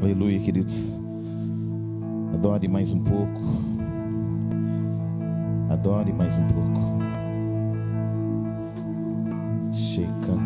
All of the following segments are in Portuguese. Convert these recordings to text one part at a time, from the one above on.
Aleluia, queridos. Adore mais um pouco. Adore mais um pouco. Shekantarara.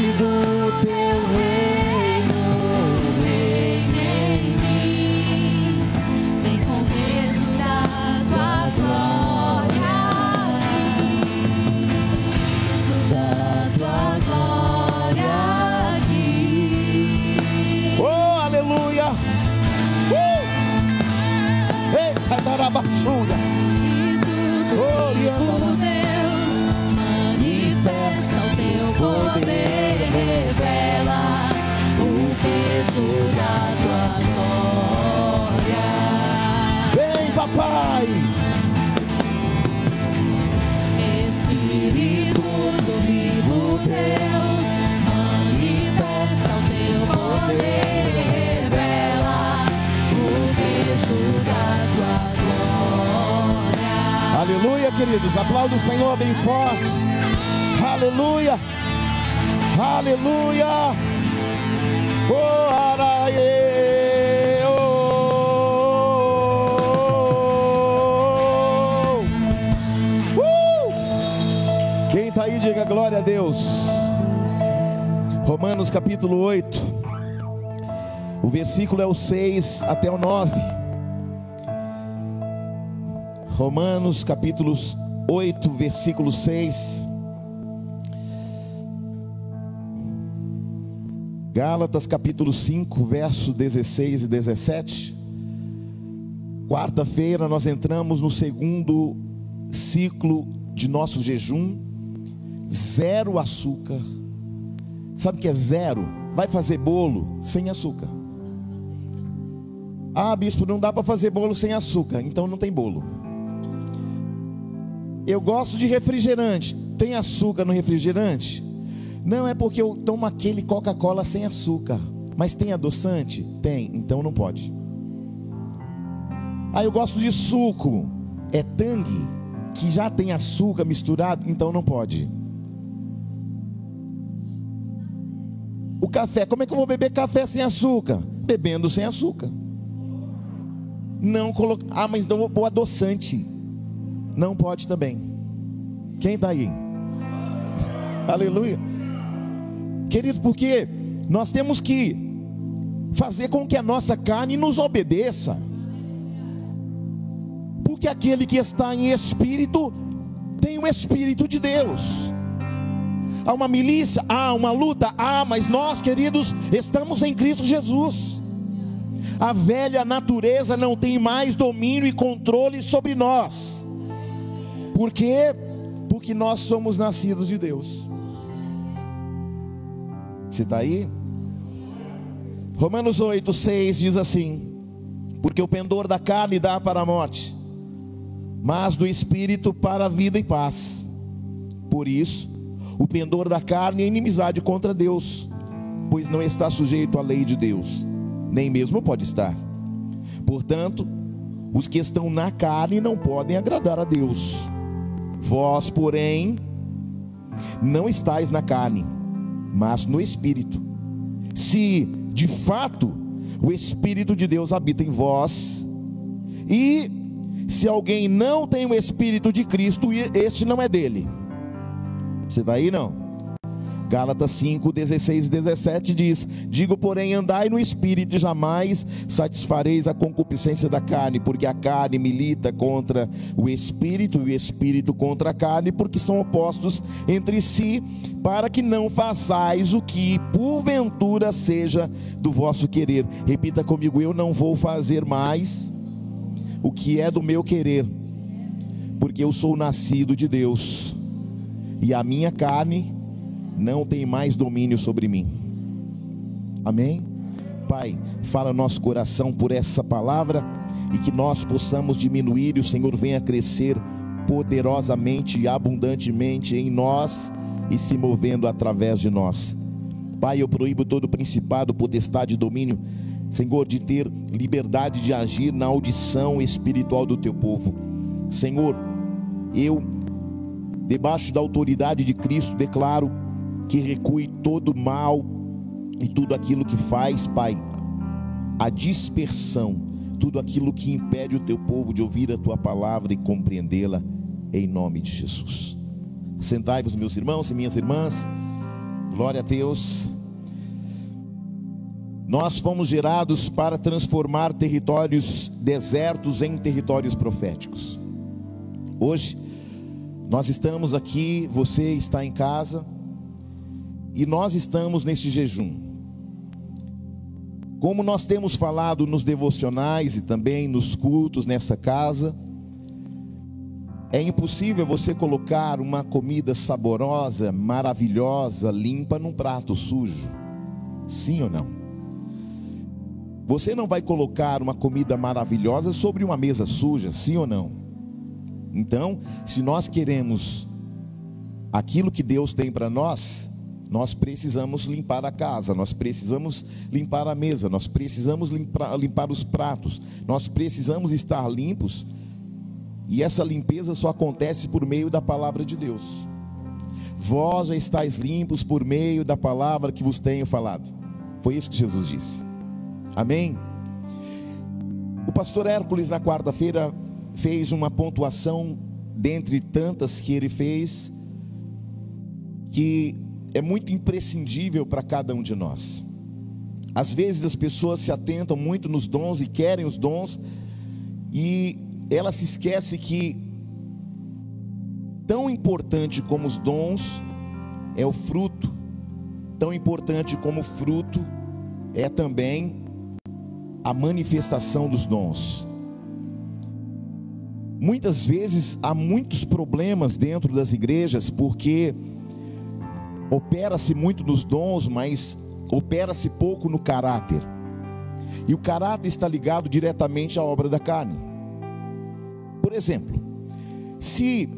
Do teu reino diga glória a Deus. Romanos capítulo 8. O versículo é o 6 até o 9. Romanos capítulos 8, versículo 6. Gálatas capítulo 5, verso 16 e 17. Quarta-feira nós entramos no segundo ciclo de nosso jejum. Zero açúcar. Sabe o que é zero? Vai fazer bolo sem açúcar. Ah, bispo, não dá para fazer bolo sem açúcar, então não tem bolo. Eu gosto de refrigerante. Tem açúcar no refrigerante? Não é porque eu tomo aquele Coca-Cola sem açúcar. Mas tem adoçante? Tem, então não pode. Ah, eu gosto de suco. É tangue, que já tem açúcar misturado, então não pode. O café, como é que eu vou beber café sem açúcar? Bebendo sem açúcar. Não colocar. Ah, mas não vou adoçante. Não pode também. Quem está aí? Aleluia. Querido, porque nós temos que fazer com que a nossa carne nos obedeça. Porque aquele que está em espírito tem o espírito de Deus. Há uma milícia, há uma luta, há, mas nós, queridos, estamos em Cristo Jesus. A velha natureza não tem mais domínio e controle sobre nós. Por quê? Porque nós somos nascidos de Deus. Você está aí? Romanos 8, 6 diz assim: Porque o pendor da carne dá para a morte, mas do espírito para a vida e paz. Por isso, o pendor da carne é inimizade contra Deus, pois não está sujeito à lei de Deus, nem mesmo pode estar. Portanto, os que estão na carne não podem agradar a Deus. Vós, porém, não estáis na carne, mas no espírito. Se de fato o espírito de Deus habita em vós, e se alguém não tem o espírito de Cristo, este não é dele. Você está aí não? Gálatas 5, 16 e 17 diz: Digo, porém, andai no espírito, jamais satisfareis a concupiscência da carne, porque a carne milita contra o espírito, e o espírito contra a carne, porque são opostos entre si, para que não façais o que porventura seja do vosso querer. Repita comigo: Eu não vou fazer mais o que é do meu querer, porque eu sou nascido de Deus, e a minha carne não tem mais domínio sobre mim. Amém? Pai, fala nosso coração por essa palavra e que nós possamos diminuir e o Senhor venha crescer poderosamente e abundantemente em nós e se movendo através de nós. Pai, eu proíbo todo principado, potestade e domínio, Senhor, de ter liberdade de agir na audição espiritual do teu povo. Senhor, eu, debaixo da autoridade de Cristo, declaro que recue todo mal e tudo aquilo que faz, Pai, a dispersão, tudo aquilo que impede o teu povo de ouvir a tua palavra e compreendê-la, em nome de Jesus. Sentai-vos, meus irmãos e minhas irmãs, glória a Deus. Nós fomos gerados para transformar territórios desertos em territórios proféticos. Hoje, nós estamos aqui, você está em casa, e nós estamos neste jejum. Como nós temos falado nos devocionais e também nos cultos nessa casa, é impossível você colocar uma comida saborosa, maravilhosa, limpa num prato sujo. Sim ou não? Você não vai colocar uma comida maravilhosa sobre uma mesa suja, sim ou não? Então, se nós queremos aquilo que Deus tem para nós, nós precisamos limpar a casa, nós precisamos limpar a mesa, nós precisamos limpar, limpar os pratos, nós precisamos estar limpos. E essa limpeza só acontece por meio da palavra de Deus. Vós já estáis limpos por meio da palavra que vos tenho falado. Foi isso que Jesus disse. Amém? O pastor Hércules, na quarta-feira, fez uma pontuação dentre tantas que ele fez, que é muito imprescindível para cada um de nós. Às vezes as pessoas se atentam muito nos dons e querem os dons, e ela se esquece que tão importante como os dons é o fruto, tão importante como o fruto é também a manifestação dos dons. Muitas vezes há muitos problemas dentro das igrejas porque opera-se muito nos dons, mas opera-se pouco no caráter. E o caráter está ligado diretamente à obra da carne. Por exemplo, se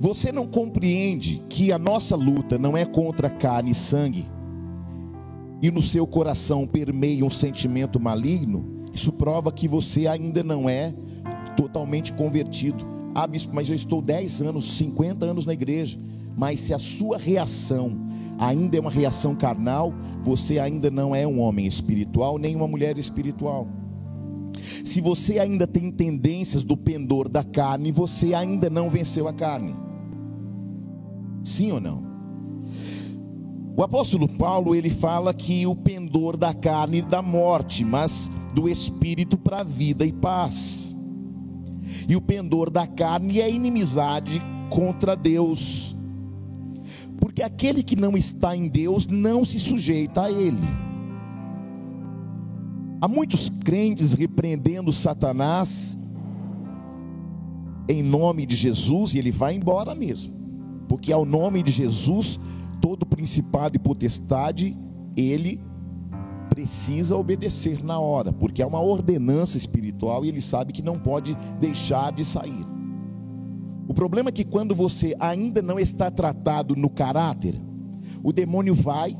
você não compreende que a nossa luta não é contra carne e sangue, e no seu coração permeia um sentimento maligno, isso prova que você ainda não é totalmente convertido. Ah, bispo, mas eu estou 10 anos, 50 anos na igreja. Mas se a sua reação ainda é uma reação carnal, você ainda não é um homem espiritual, nem uma mulher espiritual. Se você ainda tem tendências do pendor da carne, você ainda não venceu a carne. Sim ou não? O apóstolo Paulo, ele fala que o pendor da carne dá morte, mas do espírito para vida e paz. E o pendor da carne é inimizade contra Deus porque aquele que não está em Deus não se sujeita a Ele. Há muitos crentes repreendendo Satanás em nome de Jesus e ele vai embora mesmo, porque ao nome de Jesus, todo principado e potestade, ele precisa obedecer na hora, porque é uma ordenança espiritual e ele sabe que não pode deixar de sair. O problema é que quando você ainda não está tratado no caráter, o demônio vai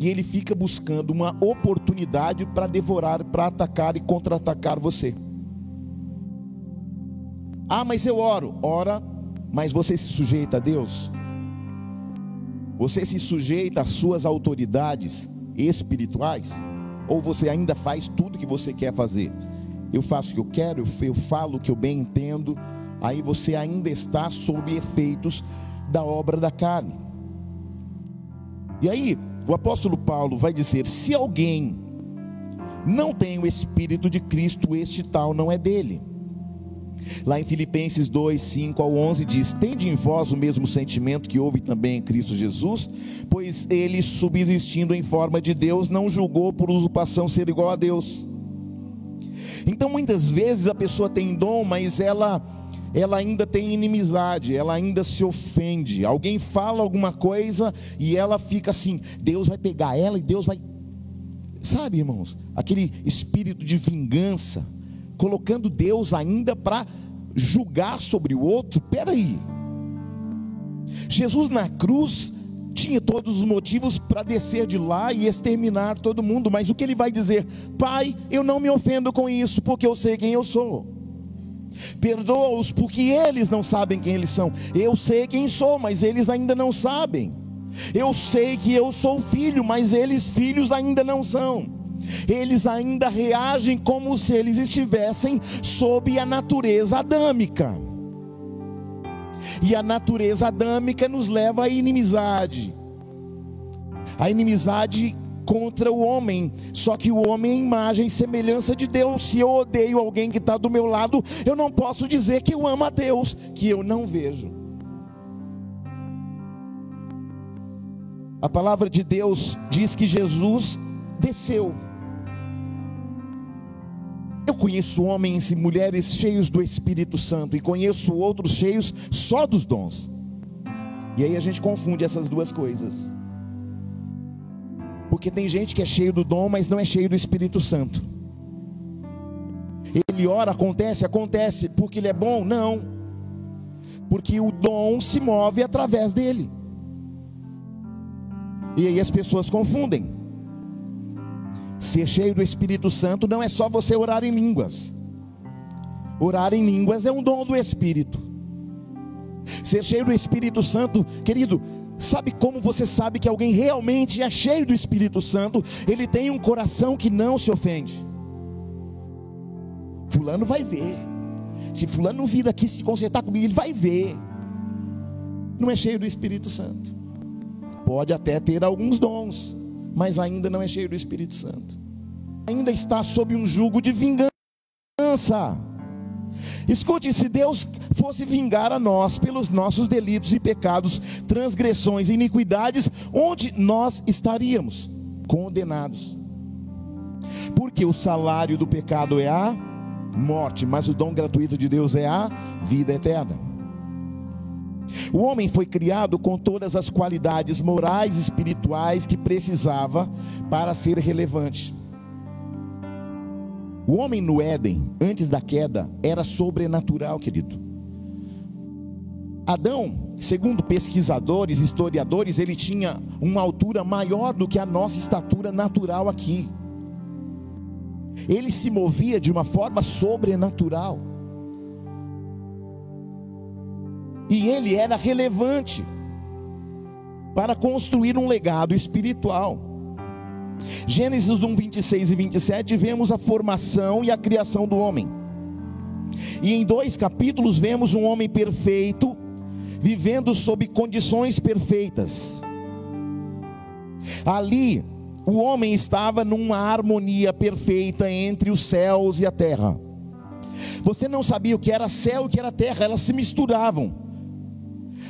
e ele fica buscando uma oportunidade para devorar, para atacar e contra-atacar você. Ah, mas eu oro. Ora, mas você se sujeita a Deus? Você se sujeita às suas autoridades espirituais? Ou você ainda faz tudo que você quer fazer? Eu faço o que eu quero, eu falo o que eu bem entendo, aí você ainda está sob efeitos da obra da carne. E aí, o apóstolo Paulo vai dizer: se alguém não tem o Espírito de Cristo, este tal não é dele. Lá em Filipenses 2, 5 ao 11 diz: Tende em vós o mesmo sentimento que houve também em Cristo Jesus, pois ele, subsistindo em forma de Deus, não julgou por usurpação ser igual a Deus. Então muitas vezes a pessoa tem dom, mas ela ela ainda tem inimizade, ela ainda se ofende. Alguém fala alguma coisa e ela fica assim: Deus vai pegar ela e Deus vai. Sabe, irmãos, aquele espírito de vingança, colocando Deus ainda para julgar sobre o outro. Peraí, Jesus na cruz tinha todos os motivos para descer de lá e exterminar todo mundo, mas o que ele vai dizer? Pai, eu não me ofendo com isso, porque eu sei quem eu sou. Perdoa-os porque eles não sabem quem eles são. Eu sei quem sou, mas eles ainda não sabem. Eu sei que eu sou filho, mas eles filhos ainda não são. Eles ainda reagem como se eles estivessem sob a natureza adâmica. E a natureza adâmica nos leva à inimizade. A inimizade contra o homem. Só que o homem é imagem e semelhança de Deus. Se eu odeio alguém que está do meu lado, eu não posso dizer que eu amo a Deus, que eu não vejo. A palavra de Deus diz que Jesus desceu. Eu conheço homens e mulheres cheios do Espírito Santo e conheço outros cheios só dos dons. E aí a gente confunde essas duas coisas. Porque tem gente que é cheio do dom, mas não é cheio do Espírito Santo. Ele ora, acontece, acontece, porque ele é bom? Não. Porque o dom se move através dele. E aí as pessoas confundem. Ser cheio do Espírito Santo não é só você orar em línguas. Orar em línguas é um dom do Espírito. Ser cheio do Espírito Santo, querido, Sabe como você sabe que alguém realmente é cheio do Espírito Santo? Ele tem um coração que não se ofende. Fulano vai ver. Se Fulano vir aqui se consertar comigo, ele vai ver. Não é cheio do Espírito Santo. Pode até ter alguns dons, mas ainda não é cheio do Espírito Santo. Ainda está sob um jugo de vingança. Escute, se Deus fosse vingar a nós pelos nossos delitos e pecados, transgressões e iniquidades, onde nós estaríamos? Condenados. Porque o salário do pecado é a morte, mas o dom gratuito de Deus é a vida eterna. O homem foi criado com todas as qualidades morais e espirituais que precisava para ser relevante. O homem no Éden, antes da queda, era sobrenatural, querido. Adão, segundo pesquisadores, historiadores, ele tinha uma altura maior do que a nossa estatura natural aqui. Ele se movia de uma forma sobrenatural. E ele era relevante para construir um legado espiritual. Gênesis 1, 26 e 27, vemos a formação e a criação do homem. E em dois capítulos vemos um homem perfeito, vivendo sob condições perfeitas. Ali, o homem estava numa harmonia perfeita entre os céus e a terra. Você não sabia o que era céu e o que era terra, elas se misturavam.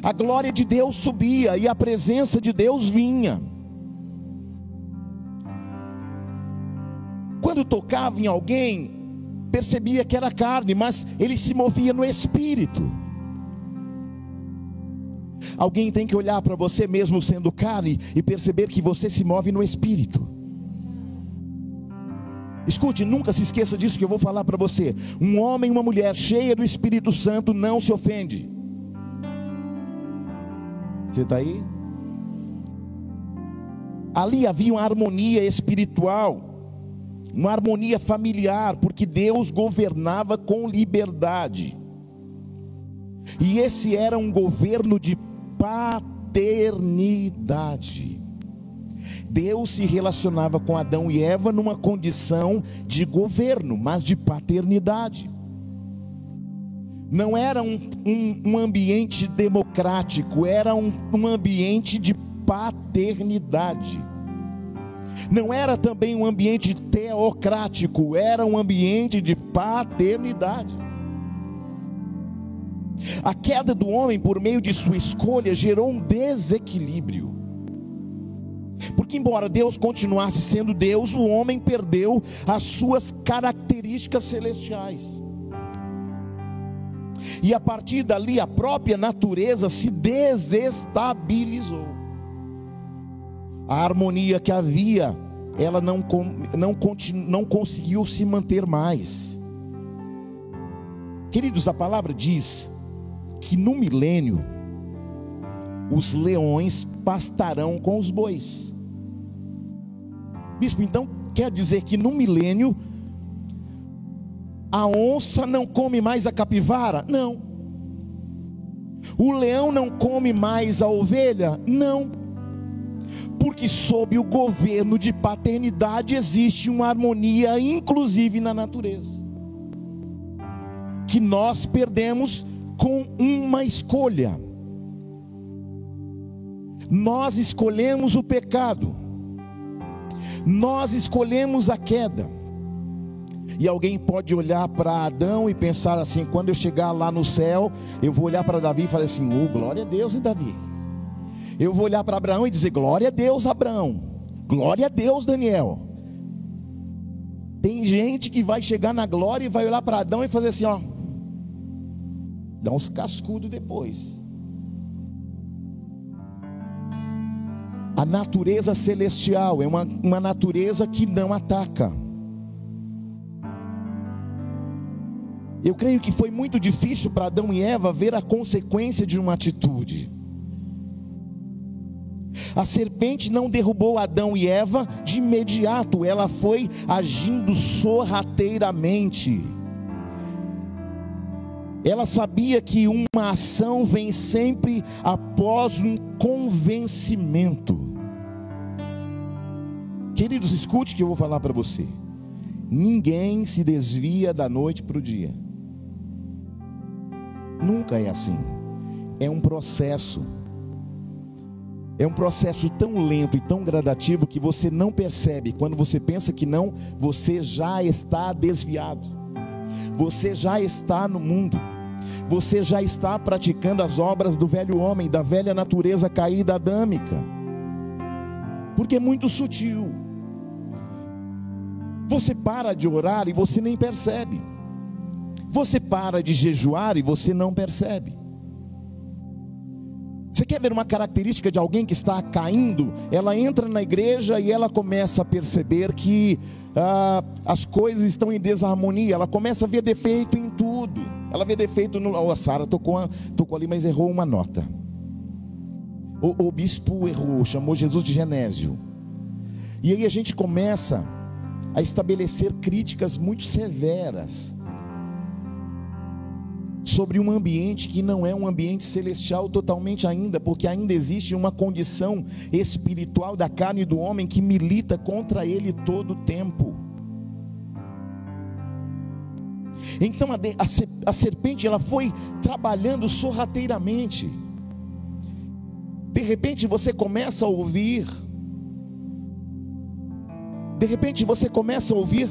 A glória de Deus subia e a presença de Deus vinha. Quando tocava em alguém, percebia que era carne, mas ele se movia no espírito. Alguém tem que olhar para você mesmo sendo carne e perceber que você se move no espírito. Escute, nunca se esqueça disso que eu vou falar para você. Um homem e uma mulher cheia do Espírito Santo não se ofende. Você está aí? Ali havia uma harmonia espiritual, uma harmonia familiar, porque Deus governava com liberdade. E esse era um governo de paternidade. Deus se relacionava com Adão e Eva numa condição de governo, mas de paternidade. Não era um, um, um ambiente democrático, era um, um ambiente de paternidade. Não era também um ambiente teocrático, era um ambiente de paternidade. A queda do homem por meio de sua escolha gerou um desequilíbrio. Porque, embora Deus continuasse sendo Deus, o homem perdeu as suas características celestiais. E a partir dali, a própria natureza se desestabilizou. A harmonia que havia, ela não, não, não conseguiu se manter mais. Queridos, a palavra diz que no milênio, os leões pastarão com os bois. Bispo, então quer dizer que no milênio a onça não come mais a capivara? Não. O leão não come mais a ovelha? Não. Porque sob o governo de paternidade existe uma harmonia, inclusive na natureza, que nós perdemos com uma escolha. Nós escolhemos o pecado nós escolhemos a queda. E alguém pode olhar para Adão e pensar assim: quando eu chegar lá no céu, eu vou olhar para Davi e falar assim: oh, glória a Deus, e Davi? Eu vou olhar para Abraão e dizer: glória a Deus, Abraão. Glória a Deus, Daniel. Tem gente que vai chegar na glória e vai olhar para Adão e fazer assim: ó, dá uns cascudos depois. A natureza celestial é uma, uma natureza que não ataca. Eu creio que foi muito difícil para Adão e Eva ver a consequência de uma atitude. A serpente não derrubou Adão e Eva de imediato, ela foi agindo sorrateiramente. Ela sabia que uma ação vem sempre após um convencimento. Queridos, escute que eu vou falar para você. Ninguém se desvia da noite para o dia. Nunca é assim. É um processo. É um processo tão lento e tão gradativo que você não percebe. Quando você pensa que não, você já está desviado. Você já está no mundo. Você já está praticando as obras do velho homem, da velha natureza caída adâmica. Porque é muito sutil. Você para de orar e você nem percebe. Você para de jejuar e você não percebe. Você quer ver uma característica de alguém que está caindo? Ela entra na igreja e ela começa a perceber que ah, as coisas estão em desarmonia. Ela começa a ver defeito em tudo. Ela vê defeito no. Oh, a Sara tocou, tocou ali, mas errou uma nota. O, o bispo errou, chamou Jesus de Genésio. E aí a gente começa a estabelecer críticas muito severas sobre um ambiente que não é um ambiente celestial totalmente ainda, porque ainda existe uma condição espiritual da carne do homem que milita contra ele todo o tempo. Então a, serpente ela foi trabalhando sorrateiramente. De repente você começa a ouvir de repente você começa a ouvir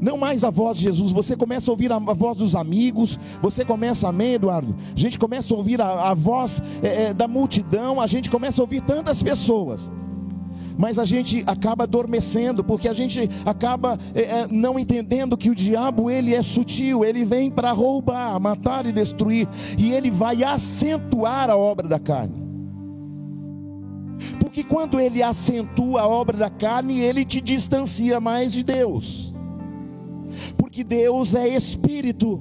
não mais a voz de Jesus, você começa a ouvir a, voz dos amigos, você começa, amém, Eduardo? A gente começa a ouvir a, a voz é, é, da multidão, a gente começa a ouvir tantas pessoas, mas a gente acaba adormecendo, porque a gente acaba é, é não entendendo que o diabo ele é sutil, ele vem para roubar, matar e destruir, e ele vai acentuar a obra da carne. Porque quando ele acentua a obra da carne, ele te distancia mais de Deus. Porque Deus é espírito.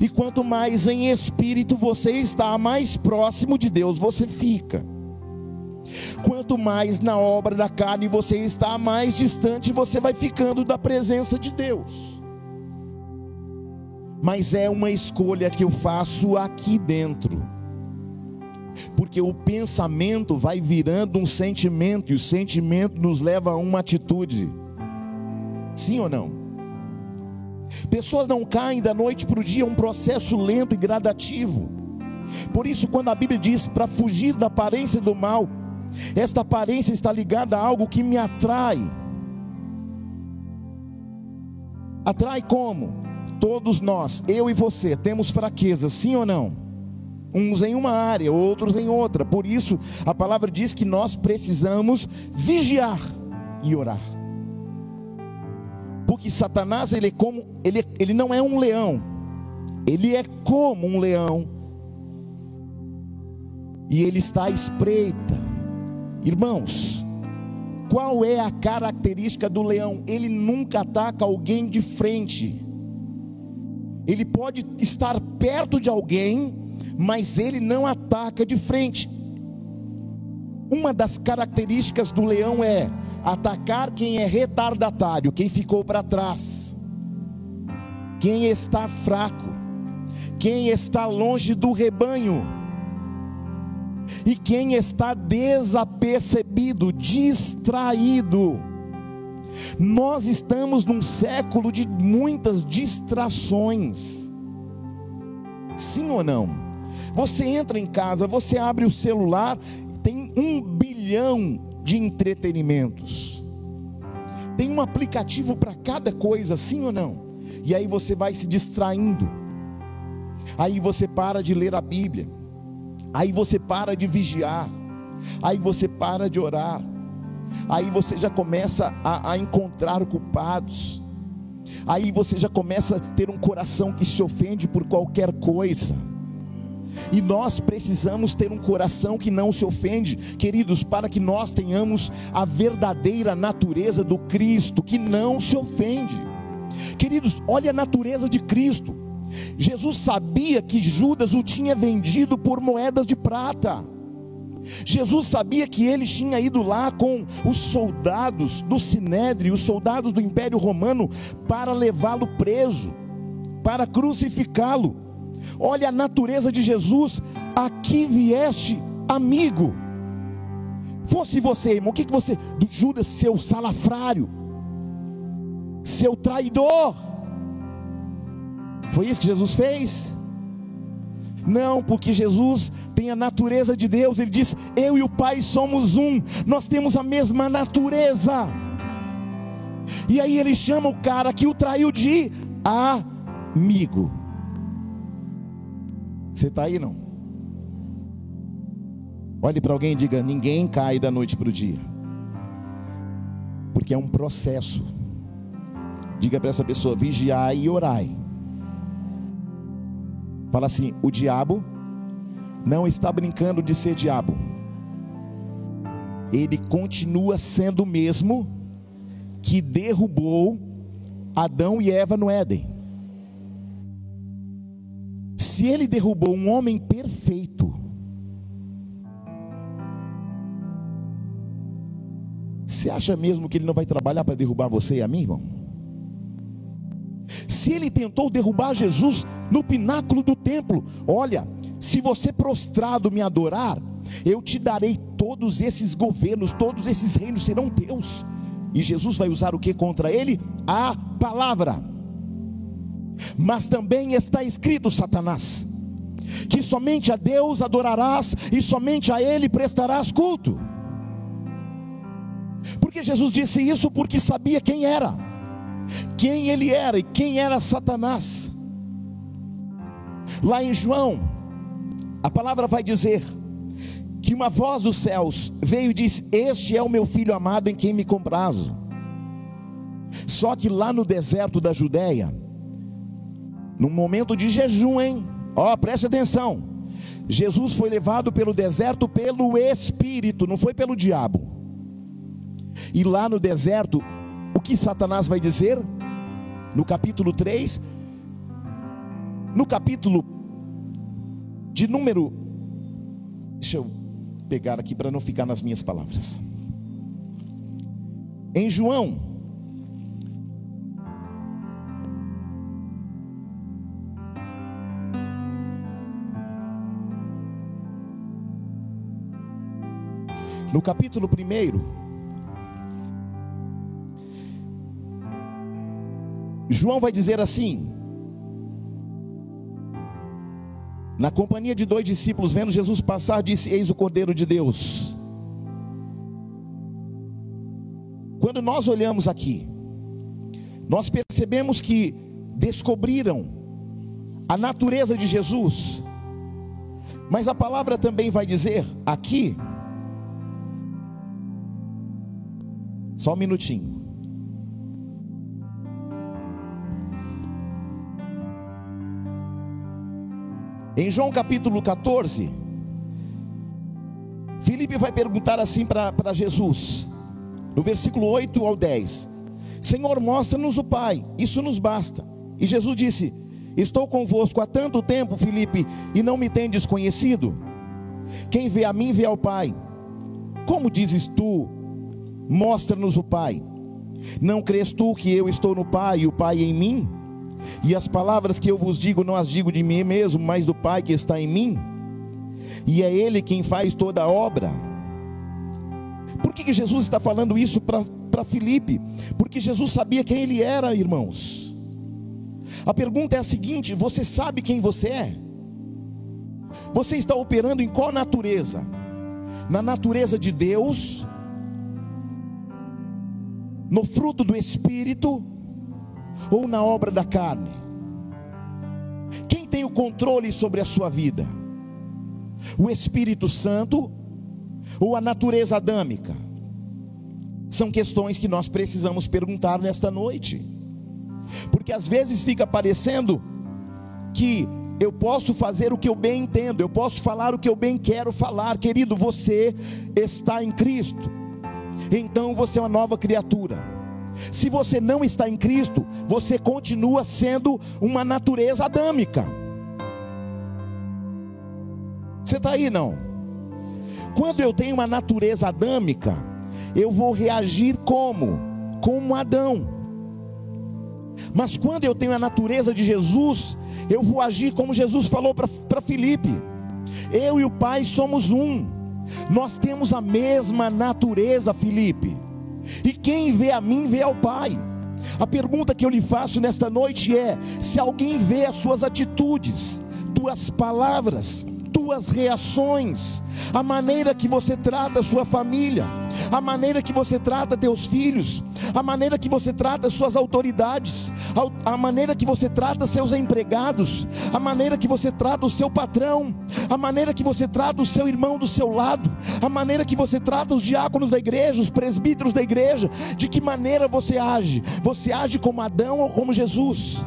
E quanto mais em espírito você está, mais próximo de Deus você fica. Quanto mais na obra da carne você está, mais distante você vai ficando da presença de Deus. Mas é uma escolha que eu faço aqui dentro. Porque o pensamento vai virando um sentimento, e o sentimento nos leva a uma atitude. Sim ou não? Pessoas não caem da noite para o dia, é um processo lento e gradativo. Por isso, quando a Bíblia diz para fugir da aparência do mal, esta aparência está ligada a algo que me atrai. Atrai como? Todos nós, eu e você, temos fraquezas, sim ou não? Uns em uma área, outros em outra. Por isso, a palavra diz que nós precisamos vigiar e orar. Porque Satanás, ele é como, ele, ele não é um leão. Ele é como um leão. E ele está à espreita Irmãos, qual é a característica do leão? Ele nunca ataca alguém de frente. Ele pode estar perto de alguém, mas ele não ataca de frente. Uma das características do leão é atacar quem é retardatário, quem ficou para trás, quem está fraco, quem está longe do rebanho. E quem está desapercebido, distraído, nós estamos num século de muitas distrações. Sim ou não? Você entra em casa, você abre o celular, tem um bilhão de entretenimentos. Tem um aplicativo para cada coisa, sim ou não? E aí você vai se distraindo. Aí você para de ler a Bíblia. Aí você para de vigiar, aí você para de orar, aí você já começa a, a encontrar culpados, aí você já começa a ter um coração que se ofende por qualquer coisa. E nós precisamos ter um coração que não se ofende, queridos, para que nós tenhamos a verdadeira natureza do Cristo, que não se ofende. Queridos, olha a natureza de Cristo. Jesus sabia que Judas o tinha vendido por moedas de prata. Jesus sabia que ele tinha ido lá com os soldados do Sinédrio, os soldados do Império Romano, para levá-lo preso, para crucificá-lo. Olha a natureza de Jesus, aqui vieste amigo. Fosse você, irmão, o que, que você, do Judas, seu salafrário, seu traidor, foi isso que Jesus fez? Não, porque Jesus tem a natureza de Deus, ele diz: Eu e o Pai somos um, nós temos a mesma natureza. E aí ele chama o cara que o traiu de amigo. Você está aí não? Olhe para alguém e diga: Ninguém cai da noite para o dia, porque é um processo. Diga para essa pessoa: vigiai e orai Fala assim: o diabo não está brincando de ser diabo. Ele continua sendo o mesmo que derrubou Adão e Eva no Éden. Se ele derrubou um homem perfeito, você acha mesmo que ele não vai trabalhar para derrubar você e a mim, irmão? Se ele tentou derrubar Jesus no pináculo do templo, olha, se você prostrado me adorar, eu te darei todos esses governos, todos esses reinos serão teus. E Jesus vai usar o que contra ele? A palavra. Mas também está escrito, Satanás, que somente a Deus adorarás e somente a Ele prestarás culto. Porque Jesus disse isso porque sabia quem era quem ele era e quem era Satanás. Lá em João, a palavra vai dizer que uma voz dos céus veio e disse: Este é o meu filho amado em quem me comprazo. Só que lá no deserto da Judéia, num momento de jejum, hein? Ó, oh, preste atenção. Jesus foi levado pelo deserto pelo Espírito, não foi pelo diabo. E lá no deserto, o que Satanás vai dizer? No capítulo 3, no capítulo de número, deixa eu pegar aqui para não ficar nas minhas palavras. Em João, no capítulo 1, João vai dizer assim: Na companhia de dois discípulos, vendo Jesus passar, disse: Eis o Cordeiro de Deus. Quando nós olhamos aqui, nós percebemos que descobriram a natureza de Jesus, mas a palavra também vai dizer aqui, só um minutinho. Em João capítulo 14, Filipe vai perguntar assim para Jesus, no versículo 8 ao 10: Senhor, mostra-nos o Pai, isso nos basta. E Jesus disse: Estou convosco há tanto tempo, Filipe, e não me tendes conhecido? Quem vê a mim vê ao Pai. Como dizes tu, mostra-nos o Pai? Não crês tu que eu estou no Pai e o Pai em mim? E as palavras que eu vos digo, não as digo de mim mesmo, mas do Pai que está em mim. E é Ele quem faz toda a obra. Por que, que Jesus está falando isso para Filipe? Porque Jesus sabia quem ele era, irmãos. A pergunta é a seguinte: você sabe quem você é? Você está operando em qual natureza? Na natureza de Deus? No fruto do Espírito? ou na obra da carne? Quem tem o controle sobre a sua vida? O Espírito Santo ou a natureza adâmica? São questões que nós precisamos perguntar nesta noite. Porque às vezes fica parecendo que eu posso fazer o que eu bem entendo, eu posso falar o que eu bem quero falar, querido, você está em Cristo, então você é uma nova criatura. Se você não está em Cristo, você continua sendo uma natureza adâmica. Você está aí não? Quando eu tenho uma natureza adâmica, eu vou reagir como? Como Adão. Mas quando eu tenho a natureza de Jesus, eu vou agir como Jesus falou para Filipe: eu e o Pai somos um, nós temos a mesma natureza, Filipe. E quem vê a mim vê ao Pai. A pergunta que eu lhe faço nesta noite é: se alguém vê as suas atitudes, tuas palavras, tuas reações, a maneira que você trata a sua família, a maneira que você trata teus filhos, a maneira que você trata suas autoridades, a maneira que você trata seus empregados, a maneira que você trata o seu patrão, a maneira que você trata o seu irmão do seu lado, a maneira que você trata os diáconos da igreja, os presbíteros da igreja, de que maneira você age? Você age como Adão ou como Jesus?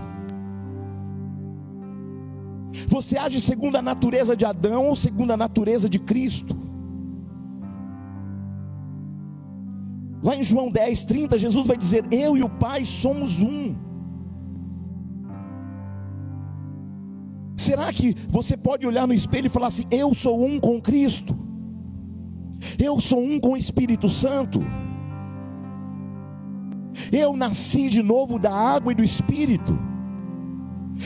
Você age segundo a natureza de Adão ou segundo a natureza de Cristo? Lá em João 10, 30, Jesus vai dizer: Eu e o Pai somos um. Será que você pode olhar no espelho e falar assim: Eu sou um com Cristo? Eu sou um com o Espírito Santo? Eu nasci de novo da água e do Espírito?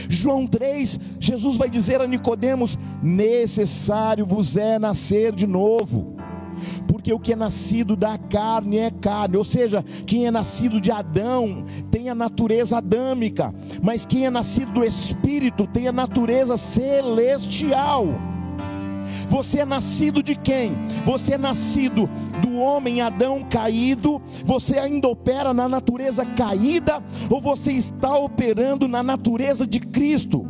João 3, Jesus vai dizer a Nicodemos: necessário vos é nascer de novo. Porque o que é nascido da carne é carne, ou seja, quem é nascido de Adão tem a natureza adâmica, mas quem é nascido do Espírito tem a natureza celestial. Você é nascido de quem? Você é nascido do homem Adão caído? Você ainda opera na natureza caída? Ou você está operando na natureza de Cristo?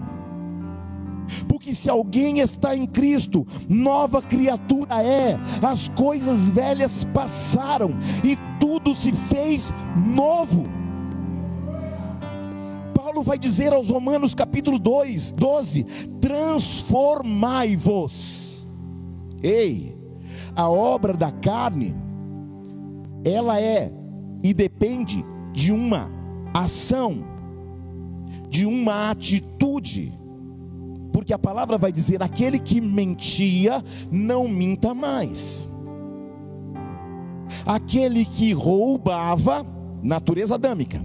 Porque se alguém está em Cristo, nova criatura é, as coisas velhas passaram e tudo se fez novo. Paulo vai dizer aos Romanos capítulo 2, 12: transformai-vos Ei, a obra da carne, ela é e depende de uma ação, de uma atitude. Porque a palavra vai dizer: aquele que mentia, não minta mais. Aquele que roubava, natureza adâmica,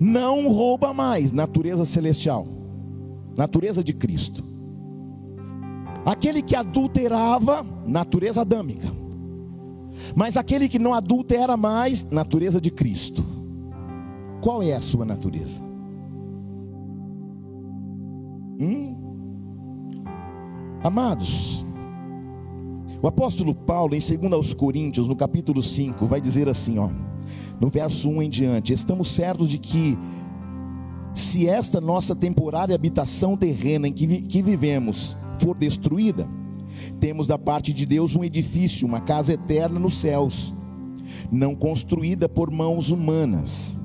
não rouba mais, natureza celestial, natureza de Cristo. Aquele que adulterava, natureza adâmica. Mas aquele que não adultera mais, natureza de Cristo. Qual é a sua natureza? Hum? Amados, o apóstolo Paulo, em 2 Coríntios, no capítulo 5, vai dizer assim, ó, no verso 1 em diante: Estamos certos de que, se esta nossa temporária habitação terrena em que, que vivemos for destruída, temos da parte de Deus um edifício, uma casa eterna nos céus, não construída por mãos humanas.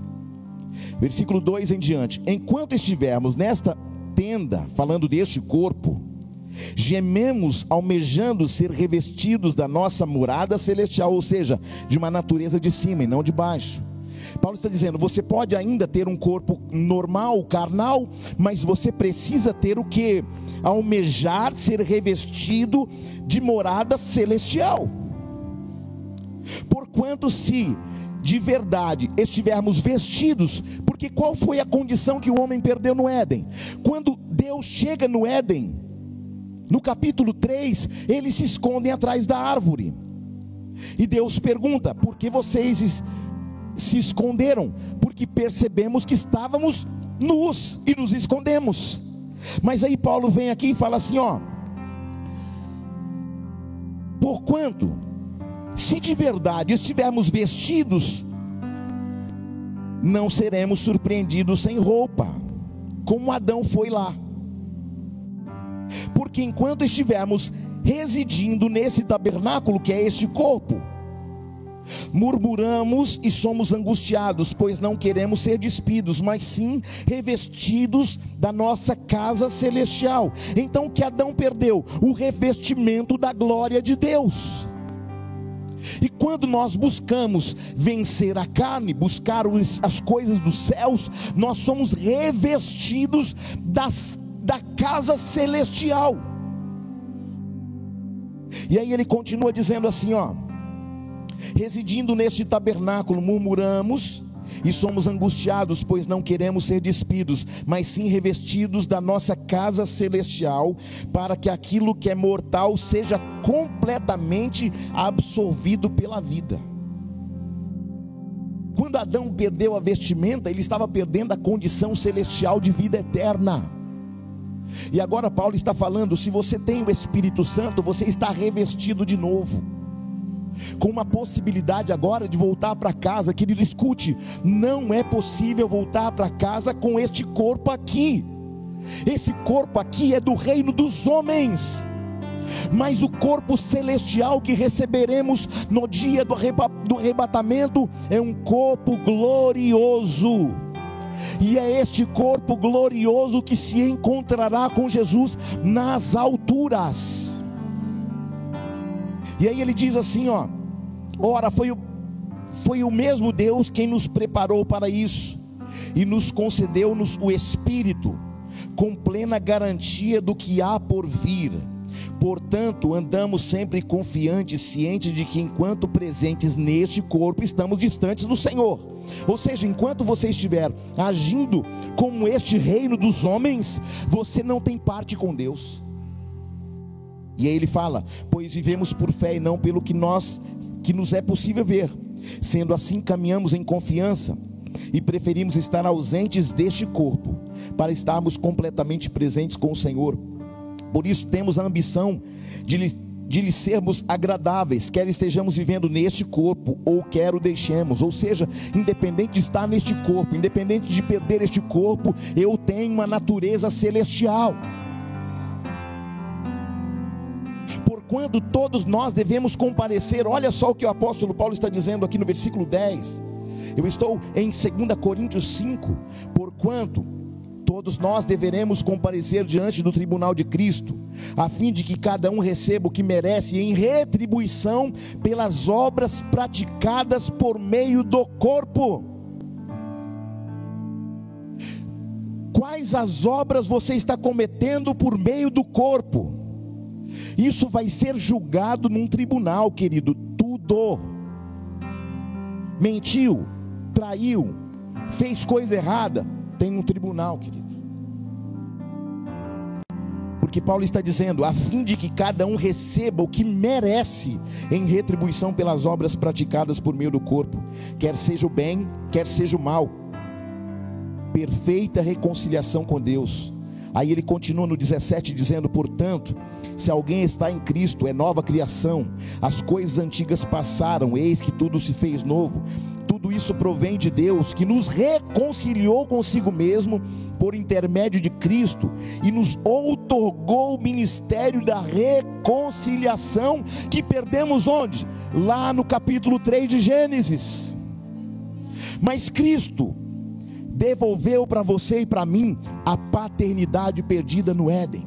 Versículo 2 em diante: Enquanto estivermos nesta tenda, falando deste corpo, gememos almejando ser revestidos da nossa morada celestial, ou seja, de uma natureza de cima e não de baixo. Paulo está dizendo: você pode ainda ter um corpo normal, carnal, mas você precisa ter o que? Almejar ser revestido de morada celestial. Porquanto, se de verdade estivermos vestidos, porque qual foi a condição que o homem perdeu no Éden? Quando Deus chega no Éden, no capítulo 3, eles se escondem atrás da árvore. E Deus pergunta: por que vocês se esconderam? Porque percebemos que estávamos nus e nos escondemos. Mas aí Paulo vem aqui e fala assim: ó, porquanto, se de verdade estivermos vestidos, não seremos surpreendidos sem roupa, como Adão foi lá. Porque enquanto estivermos residindo nesse tabernáculo que é este corpo, murmuramos e somos angustiados, pois não queremos ser despidos, mas sim revestidos da nossa casa celestial. Então que Adão perdeu? O revestimento da glória de Deus. E quando nós buscamos vencer a carne, buscar as coisas dos céus, nós somos revestidos das, da casa celestial. E aí ele continua dizendo assim, ó: Residindo neste tabernáculo, murmuramos e somos angustiados, pois não queremos ser despidos, mas sim revestidos da nossa casa celestial, para que aquilo que é mortal seja completamente absorvido pela vida. Quando Adão perdeu a vestimenta, ele estava perdendo a condição celestial de vida eterna. E agora Paulo está falando: se você tem o Espírito Santo, você está revestido de novo com uma possibilidade agora de voltar para casa. Querido, escute: não é possível voltar para casa com este corpo aqui. Esse corpo aqui é do reino dos homens. Mas o corpo celestial que receberemos no dia do, arrebatamento é um corpo glorioso. E é este corpo glorioso que se encontrará com Jesus nas alturas. E aí ele diz assim, ó: Ora, foi o, foi o mesmo Deus quem nos preparou para isso e nos concedeu-nos o Espírito com plena garantia do que há por vir. Portanto, andamos sempre confiantes, cientes de que enquanto presentes neste corpo, estamos distantes do Senhor. Ou seja, enquanto você estiver agindo como este reino dos homens, você não tem parte com Deus. E aí ele fala: "Pois vivemos por fé e não pelo que nós que nos é possível ver. Sendo assim, caminhamos em confiança e preferimos estar ausentes deste corpo para estarmos completamente presentes com o Senhor. Por isso temos a ambição de lhe, de lhe sermos agradáveis, quer estejamos vivendo neste corpo ou quer o deixemos. Ou seja, independente de estar neste corpo, independente de perder este corpo, eu tenho uma natureza celestial. Quando todos nós devemos comparecer. Olha só o que o apóstolo Paulo está dizendo aqui no versículo 10. Eu estou em 2 Coríntios 5, porquanto todos nós deveremos comparecer diante do tribunal de Cristo, a fim de que cada um receba o que merece em retribuição pelas obras praticadas por meio do corpo. quais as obras você está cometendo por meio do corpo. Isso vai ser julgado num tribunal, querido, tudo. Mentiu, traiu, fez coisa errada, tem um tribunal, querido. Porque Paulo está dizendo, a fim de que cada um receba o que merece em retribuição pelas obras praticadas por meio do corpo, quer seja o bem, quer seja o mal. Perfeita reconciliação com Deus. Aí ele continua no 17 dizendo: Portanto, se alguém está em Cristo, é nova criação, as coisas antigas passaram, eis que tudo se fez novo. Tudo isso provém de Deus, que nos reconciliou consigo mesmo por intermédio de Cristo e nos outorgou o ministério da reconciliação que perdemos onde? Lá no capítulo 3 de Gênesis. Mas Cristo devolveu para você e para mim a paternidade perdida no Éden.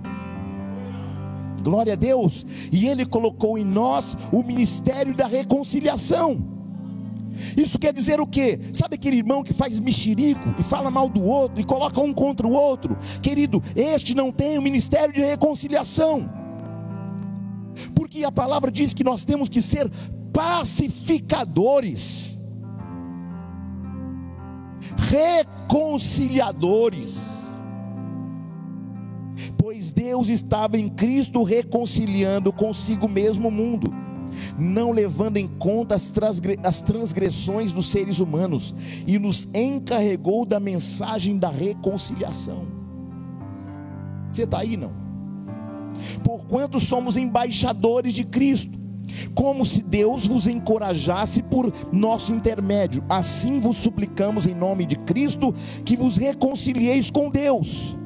Glória a Deus. E Ele colocou em nós o ministério da reconciliação. Isso quer dizer o quê? Sabe aquele irmão que faz mexerico e fala mal do outro e coloca um contra o outro? Querido, este não tem o ministério de reconciliação. Porque a palavra diz que nós temos que ser pacificadores reconciliadores. Pois Deus estava em Cristo reconciliando consigo mesmo o mundo, não levando em conta as transgressões dos seres humanos, e nos encarregou da mensagem da reconciliação. Você está aí, não? Porquanto somos embaixadores de Cristo como se Deus vos encorajasse por nosso intermédio. Assim vos suplicamos em nome de Cristo que vos reconcilieis com Deus,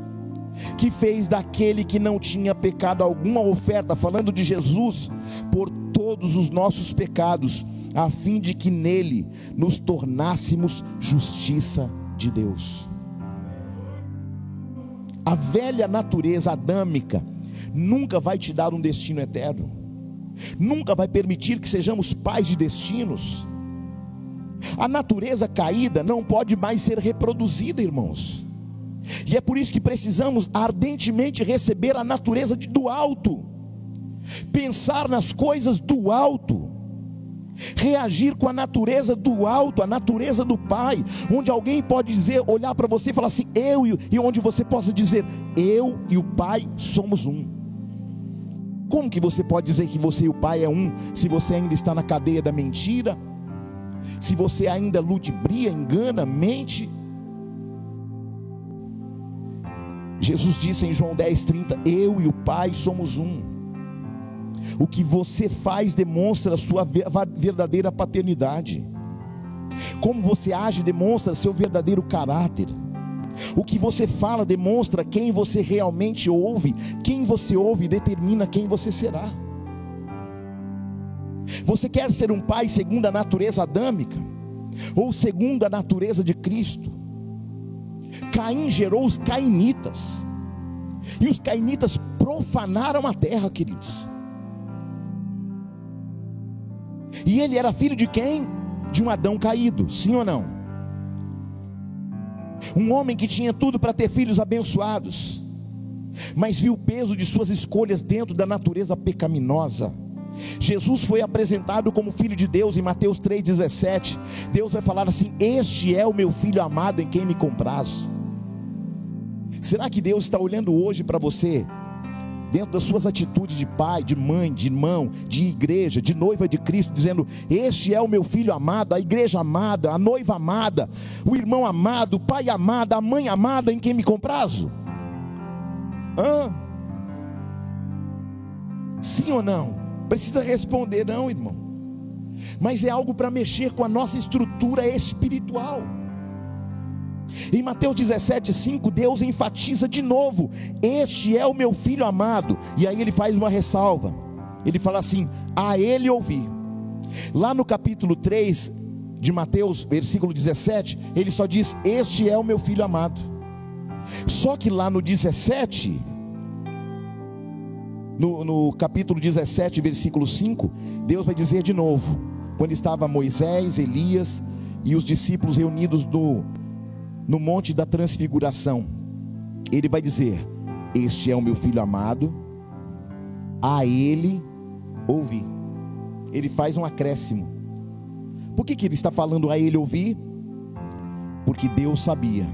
que fez daquele que não tinha pecado alguma oferta, falando de Jesus, por todos os nossos pecados, a fim de que nele nos tornássemos justiça de Deus. A velha natureza adâmica nunca vai te dar um destino eterno nunca vai permitir que sejamos pais de destinos. A natureza caída não pode mais ser reproduzida, irmãos. E é por isso que precisamos ardentemente receber a natureza do alto, pensar nas coisas do alto, reagir com a natureza do alto, a natureza do Pai, onde alguém pode dizer, olhar para você e falar assim, eu, e onde você possa dizer, eu e o Pai somos um. Como que você pode dizer que você e o Pai é um, se você ainda está na cadeia da mentira? Se você ainda ludibria, engana, mente? Jesus disse em João 10:30: Eu e o Pai somos um. O que você faz demonstra a sua verdadeira paternidade. Como você age demonstra seu verdadeiro caráter. O que você fala demonstra quem você realmente ouve. Quem você ouve determina quem você será. Você quer ser um pai segundo a natureza adâmica? Ou segundo a natureza de Cristo? Caim gerou os cainitas. E os cainitas profanaram a terra, queridos. E ele era filho de quem? De um Adão caído, sim ou não? Um homem que tinha tudo para ter filhos abençoados, mas viu o peso de suas escolhas dentro da natureza pecaminosa. Jesus foi apresentado como filho de Deus em Mateus 3,17. Deus vai falar assim: Este é o meu filho amado em quem me comprazo. Será que Deus está olhando hoje para você dentro das suas atitudes de pai, de mãe, de irmão, de igreja, de noiva de Cristo, dizendo: Este é o meu filho amado, a igreja amada, a noiva amada, o irmão amado, o pai amado, a mãe amada em quem me comprazo? Hã? Sim ou não? Precisa responder, não, irmão. Mas é algo para mexer com a nossa estrutura espiritual. Em Mateus 17, 5, Deus enfatiza de novo: Este é o meu filho amado. E aí ele faz uma ressalva. Ele fala assim: A ele ouvi. Lá no capítulo 3 de Mateus, versículo 17, ele só diz: Este é o meu filho amado. Só que lá no 17, no, no capítulo 17, versículo 5, Deus vai dizer de novo: quando estava Moisés, Elias e os discípulos reunidos no no monte da transfiguração. ele vai dizer: Este é o meu filho amado, a ele ouvi. Ele faz um acréscimo. Por que, que ele está falando a ele ouvir? Porque Deus sabia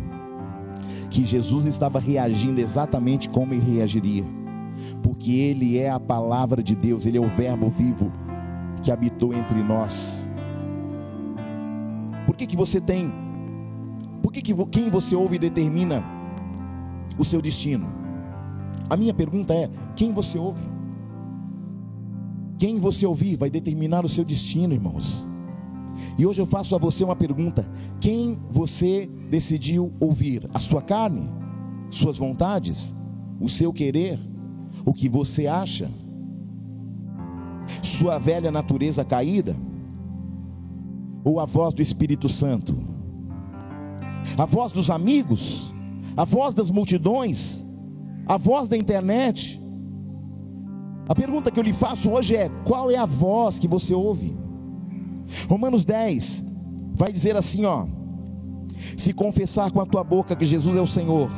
que Jesus estava reagindo exatamente como ele reagiria, porque ele é a palavra de Deus, ele é o Verbo vivo que habitou entre nós. Por que, que você tem? Por que, que quem você ouve determina o seu destino? A minha pergunta é: quem você ouve? Quem você ouvir vai determinar o seu destino, irmãos. E hoje eu faço a você uma pergunta: quem você decidiu ouvir? A sua carne? Suas vontades? O seu querer? O que você acha? Sua velha natureza caída? Ou a voz do Espírito Santo? A voz dos amigos? A voz das multidões? A voz da internet? A pergunta que eu lhe faço hoje é: qual é a voz que você ouve? Romanos 10 vai dizer assim, ó: Se confessar com a tua boca que Jesus é o Senhor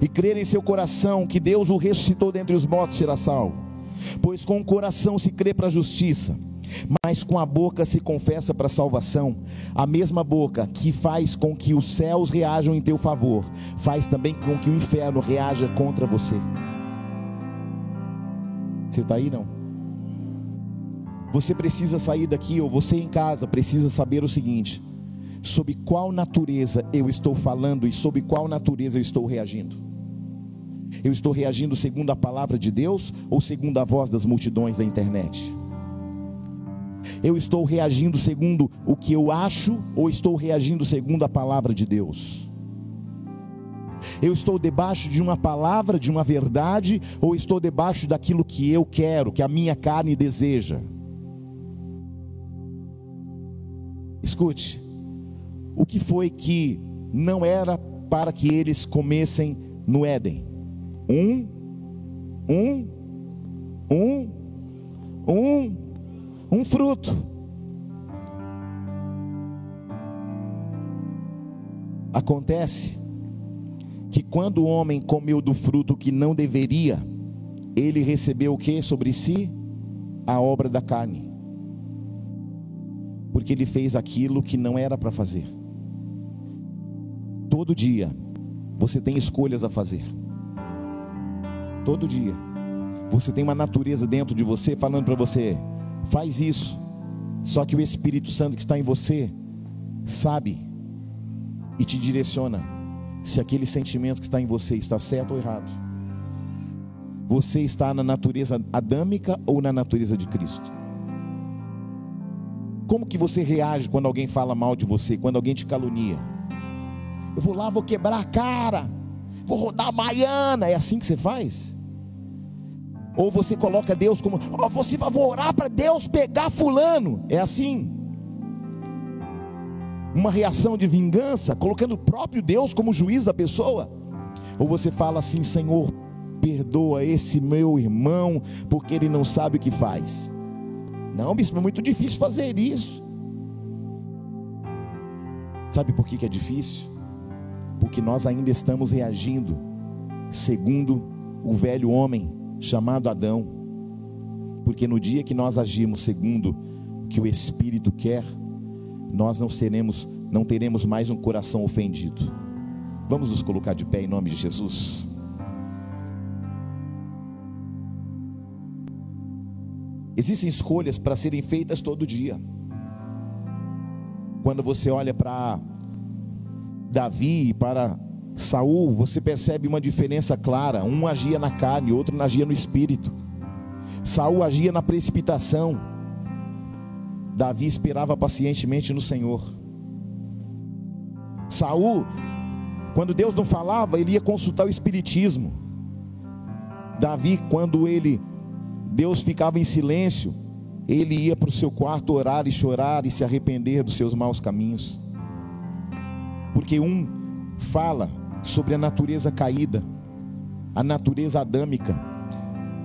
e crer em seu coração que Deus o ressuscitou dentre os mortos, será salvo. Pois com o coração se crê para a justiça, mas com a boca se confessa para salvação. A mesma boca que faz com que os céus reajam em teu favor, faz também com que o inferno reaja contra você. Você está aí não? Você precisa sair daqui, ou você em casa precisa saber o seguinte: sobre qual natureza eu estou falando e sobre qual natureza eu estou reagindo. Eu estou reagindo segundo a palavra de Deus ou segundo a voz das multidões da internet? Eu estou reagindo segundo o que eu acho ou estou reagindo segundo a palavra de Deus? Eu estou debaixo de uma palavra, de uma verdade, ou estou debaixo daquilo que eu quero, que a minha carne deseja? Escute, o que foi que não era para que eles comessem no Éden? Um, um, um, um, um fruto. Acontece que quando o homem comeu do fruto que não deveria, ele recebeu o que sobre si? A obra da carne porque ele fez aquilo que não era para fazer. Todo dia você tem escolhas a fazer. Todo dia você tem uma natureza dentro de você falando para você: faz isso. Só que o Espírito Santo que está em você sabe e te direciona se aquele sentimento que está em você está certo ou errado. Você está na natureza adâmica ou na natureza de Cristo? Como que você reage quando alguém fala mal de você, quando alguém te calunia? Eu vou lá, vou quebrar a cara, vou rodar a baiana. É assim que você faz? Ou você coloca Deus como, oh, você vai orar para Deus pegar fulano? É assim? Uma reação de vingança, colocando o próprio Deus como juiz da pessoa? Ou você fala assim, Senhor, perdoa esse meu irmão, porque ele não sabe o que faz. Não, bispo, é muito difícil fazer isso. Sabe por que, que é difícil? Porque nós ainda estamos reagindo segundo o velho homem chamado Adão. Porque no dia que nós agimos segundo o que o Espírito quer, nós não seremos, não teremos mais um coração ofendido. Vamos nos colocar de pé em nome de Jesus. Existem escolhas para serem feitas todo dia. Quando você olha para Davi e para Saul, você percebe uma diferença clara. Um agia na carne, outro agia no espírito. Saul agia na precipitação. Davi esperava pacientemente no Senhor. Saul, quando Deus não falava, ele ia consultar o espiritismo. Davi, quando ele Deus ficava em silêncio, ele ia para o seu quarto orar e chorar e se arrepender dos seus maus caminhos. Porque um fala sobre a natureza caída, a natureza adâmica,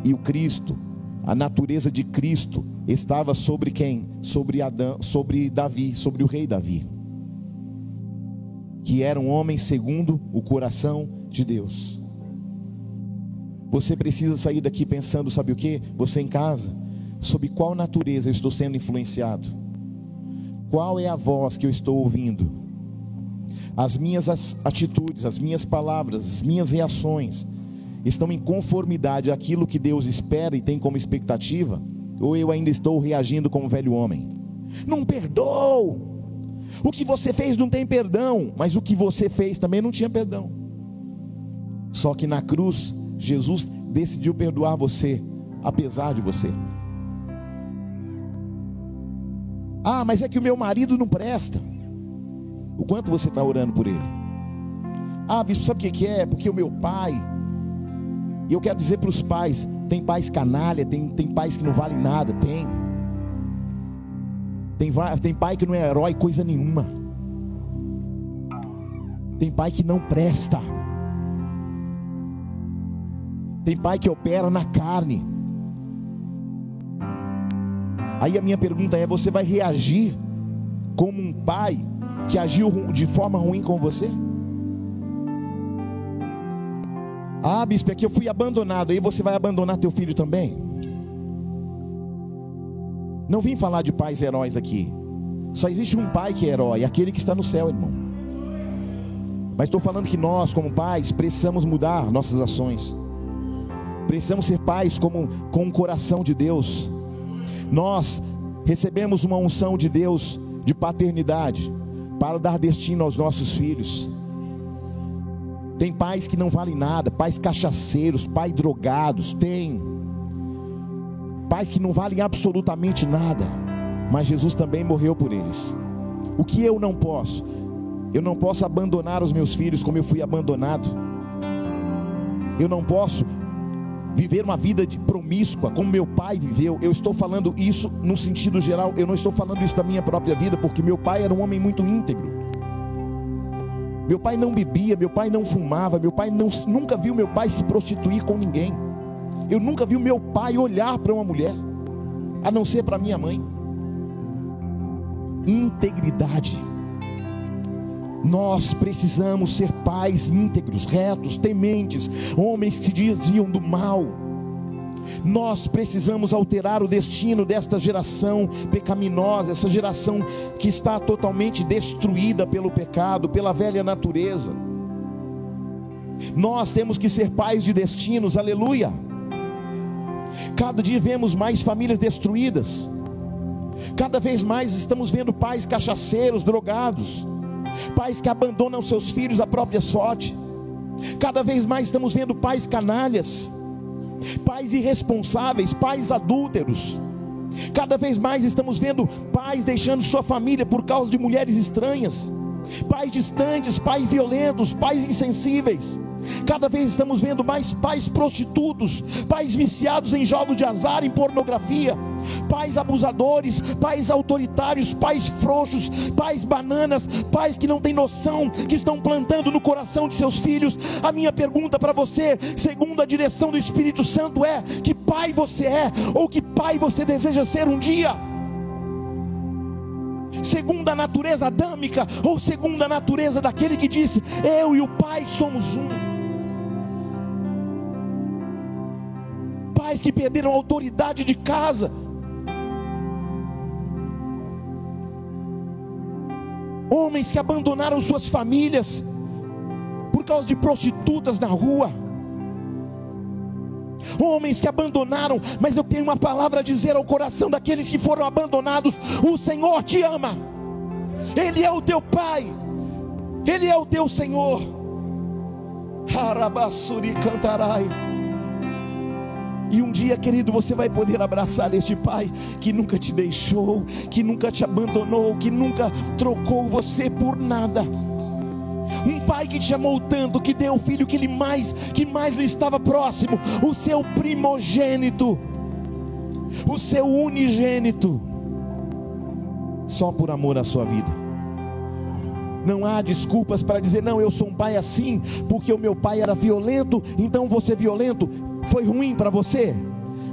e o Cristo, a natureza de Cristo estava sobre quem? Sobre Adão, sobre Davi, sobre o rei Davi. Que era um homem segundo o coração de Deus. Você precisa sair daqui pensando, sabe o que? Você em casa, sob qual natureza eu estou sendo influenciado? Qual é a voz que eu estou ouvindo? As minhas atitudes, as minhas palavras, as minhas reações estão em conformidade àquilo que Deus espera e tem como expectativa? Ou eu ainda estou reagindo como velho homem? Não perdoou! O que você fez não tem perdão, mas o que você fez também não tinha perdão. Só que na cruz, Jesus decidiu perdoar você, apesar de você. Ah, mas é que o meu marido não presta. O quanto você está orando por ele? Ah, bispo, sabe o que é? Porque o meu pai. E eu quero dizer para os pais: tem pais canalha, tem, tem pais que não valem nada, tem. Tem, tem pai que não é herói coisa nenhuma. Tem pai que não presta. Tem pai que opera na carne. Aí a minha pergunta é: você vai reagir como um pai que agiu de forma ruim com você? Ah, bispo, é que eu fui abandonado. Aí você vai abandonar teu filho também? Não vim falar de pais heróis aqui. Só existe um pai que é herói, aquele que está no céu, irmão. Mas estou falando que nós, como pais, precisamos mudar nossas ações. Precisamos ser pais como, com o coração de Deus. Nós recebemos uma unção de Deus de paternidade para dar destino aos nossos filhos. Tem pais que não valem nada, pais cachaceiros, pais drogados, tem. Pais que não valem absolutamente nada, mas Jesus também morreu por eles. O que eu não posso? Eu não posso abandonar os meus filhos como eu fui abandonado. Eu não posso viver uma vida de promíscua, como meu pai viveu. Eu estou falando isso no sentido geral, eu não estou falando isso da minha própria vida, porque meu pai era um homem muito íntegro. Meu pai não bebia, meu pai não fumava, meu pai não, nunca viu meu pai se prostituir com ninguém. Eu nunca vi meu pai olhar para uma mulher, a não ser para minha mãe. Integridade. Nós precisamos ser pais íntegros, retos, tementes, homens que se desviam do mal. Nós precisamos alterar o destino desta geração pecaminosa, essa geração que está totalmente destruída pelo pecado, pela velha natureza. Nós temos que ser pais de destinos, aleluia. Cada dia vemos mais famílias destruídas. Cada vez mais estamos vendo pais cachaceiros, drogados pais que abandonam seus filhos à própria sorte. Cada vez mais estamos vendo pais canalhas, pais irresponsáveis, pais adúlteros. Cada vez mais estamos vendo pais deixando sua família por causa de mulheres estranhas, pais distantes, pais violentos, pais insensíveis. Cada vez estamos vendo mais pais prostitutos, pais viciados em jogos de azar, em pornografia, pais abusadores, pais autoritários, pais frouxos, pais bananas, pais que não têm noção, que estão plantando no coração de seus filhos. A minha pergunta para você, segundo a direção do Espírito Santo, é: que pai você é, ou que pai você deseja ser um dia? segundo a natureza adâmica, ou segundo a natureza daquele que disse: Eu e o Pai somos um. Pais que perderam a autoridade de casa. Homens que abandonaram suas famílias por causa de prostitutas na rua. Homens que abandonaram, mas eu tenho uma palavra a dizer ao coração daqueles que foram abandonados: o Senhor te ama, Ele é o teu Pai, Ele é o teu Senhor. Harabassuri cantarai. E um dia, querido, você vai poder abraçar este pai que nunca te deixou, que nunca te abandonou, que nunca trocou você por nada. Um pai que te amou tanto, que deu o filho que lhe mais, que mais lhe estava próximo, o seu primogênito, o seu unigênito, só por amor à sua vida. Não há desculpas para dizer, não, eu sou um pai assim, porque o meu pai era violento, então vou ser violento foi ruim para você,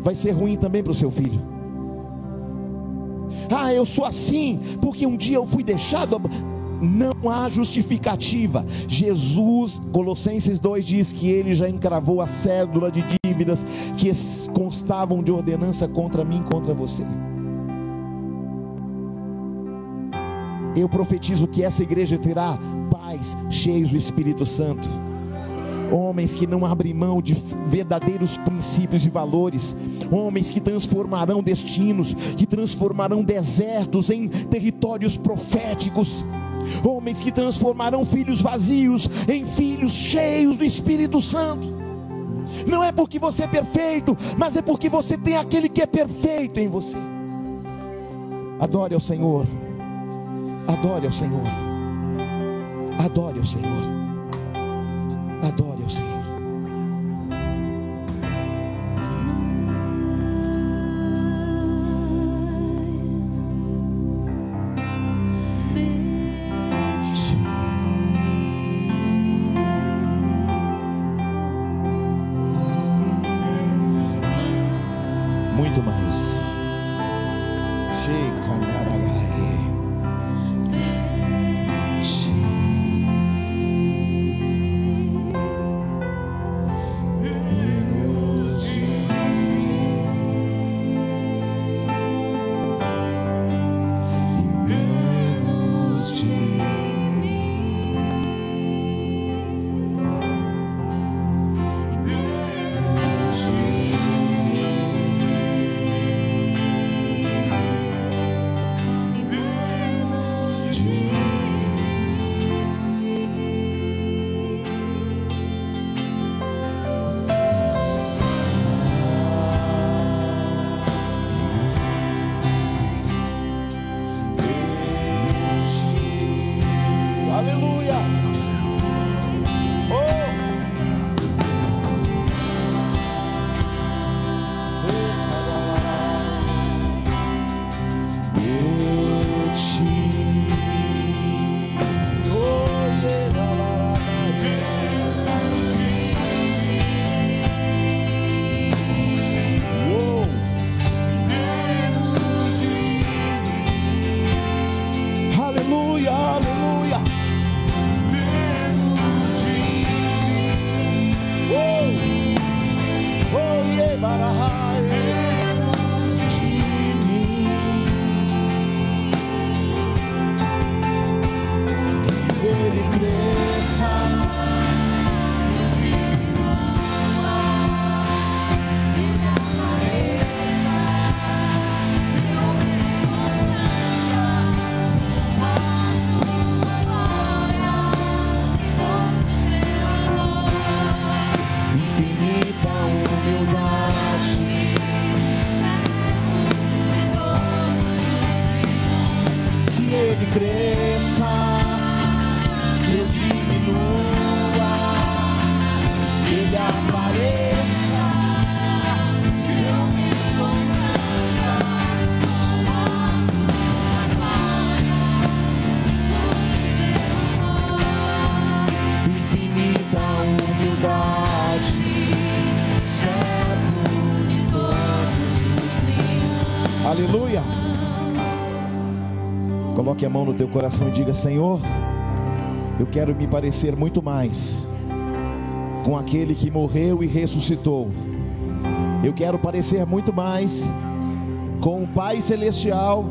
vai ser ruim também para o seu filho. Ah, eu sou assim, porque um dia eu fui deixado. não há justificativa. Jesus, Colossenses 2 diz que ele já encravou a cédula de dívidas que constavam de ordenança contra mim, contra você. Eu profetizo que essa igreja terá pais cheios do Espírito Santo homens que não abrem mão de verdadeiros princípios e valores, homens que transformarão destinos, que transformarão desertos em territórios proféticos, homens que transformarão filhos vazios em filhos cheios do Espírito Santo. Não é porque você é perfeito, mas é porque você tem aquele que é perfeito em você. Adore ao Senhor. Adore ao Senhor. Adore ao Senhor. Adore a mão no teu coração e diga: Senhor, eu quero me parecer muito mais com aquele que morreu e ressuscitou. Eu quero parecer muito mais com o Pai Celestial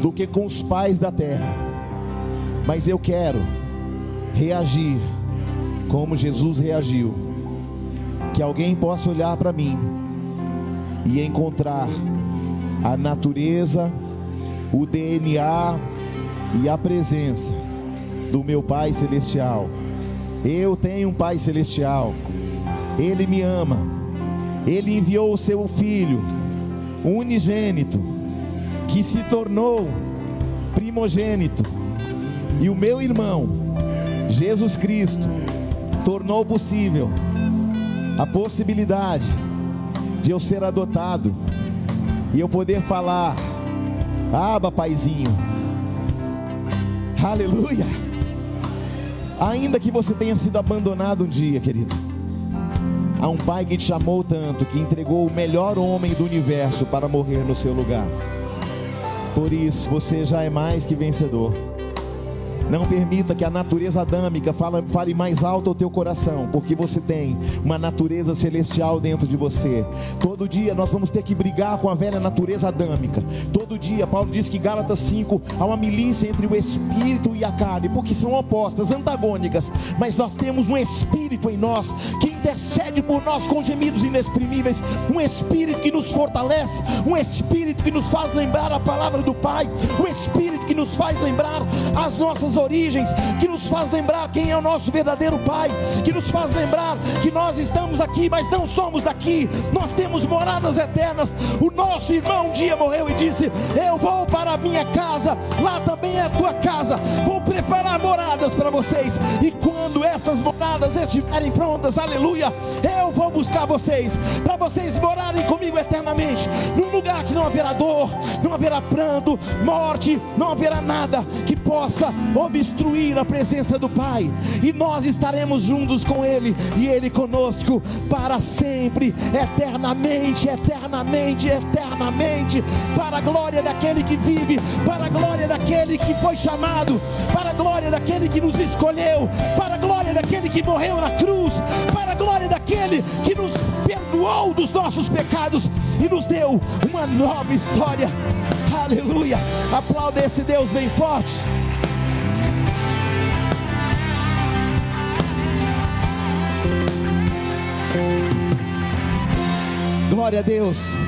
do que com os pais da terra. Mas eu quero reagir como Jesus reagiu. Que alguém possa olhar para mim e encontrar a natureza, o DNA e a presença do meu Pai Celestial. Eu tenho um Pai Celestial, Ele me ama, Ele enviou o seu Filho, unigênito, que se tornou primogênito, e o meu irmão, Jesus Cristo, tornou possível a possibilidade de eu ser adotado e eu poder falar Aba, paizinho. Aleluia. Ainda que você tenha sido abandonado um dia, querido. Há um pai que te chamou tanto, que entregou o melhor homem do universo para morrer no seu lugar. Por isso, você já é mais que vencedor. Não permita que a natureza adâmica fale, mais alto ao teu coração, porque você tem uma natureza celestial dentro de você. Todo dia nós vamos ter que brigar com a velha natureza adâmica. Todo dia, Paulo diz que Gálatas 5 há uma milícia entre o espírito e a carne, porque são opostas, antagônicas, mas nós temos um espírito em nós que intercede por nós com gemidos inexprimíveis, um espírito que nos fortalece, um espírito que nos faz lembrar a palavra do Pai, um espírito que nos faz lembrar as nossas origens, que nos faz lembrar quem é o nosso verdadeiro Pai, que nos faz lembrar que nós estamos aqui, mas não somos daqui, nós temos moradas eternas. O nosso irmão um dia morreu e disse: Eu vou para a minha casa, lá também é a tua casa, vou preparar moradas para vocês, e quando essas moradas estiverem prontas, aleluia, eu vou buscar vocês, para vocês morarem comigo eternamente, num lugar que não haverá dor, não haverá pranto, morte, não haverá nada que possa obstruir a presença do Pai, e nós estaremos juntos com Ele, e Ele conosco para sempre, eternamente, eternamente, eternamente, para a glória daquele que vive, para a glória daquele que foi chamado, para a glória daquele que nos escolheu, para a glória daquele que morreu na cruz, para a glória daquele que nos perdoou dos nossos pecados e nos deu uma nova história. Aleluia! Aplauda esse Deus bem forte. Glória a Deus.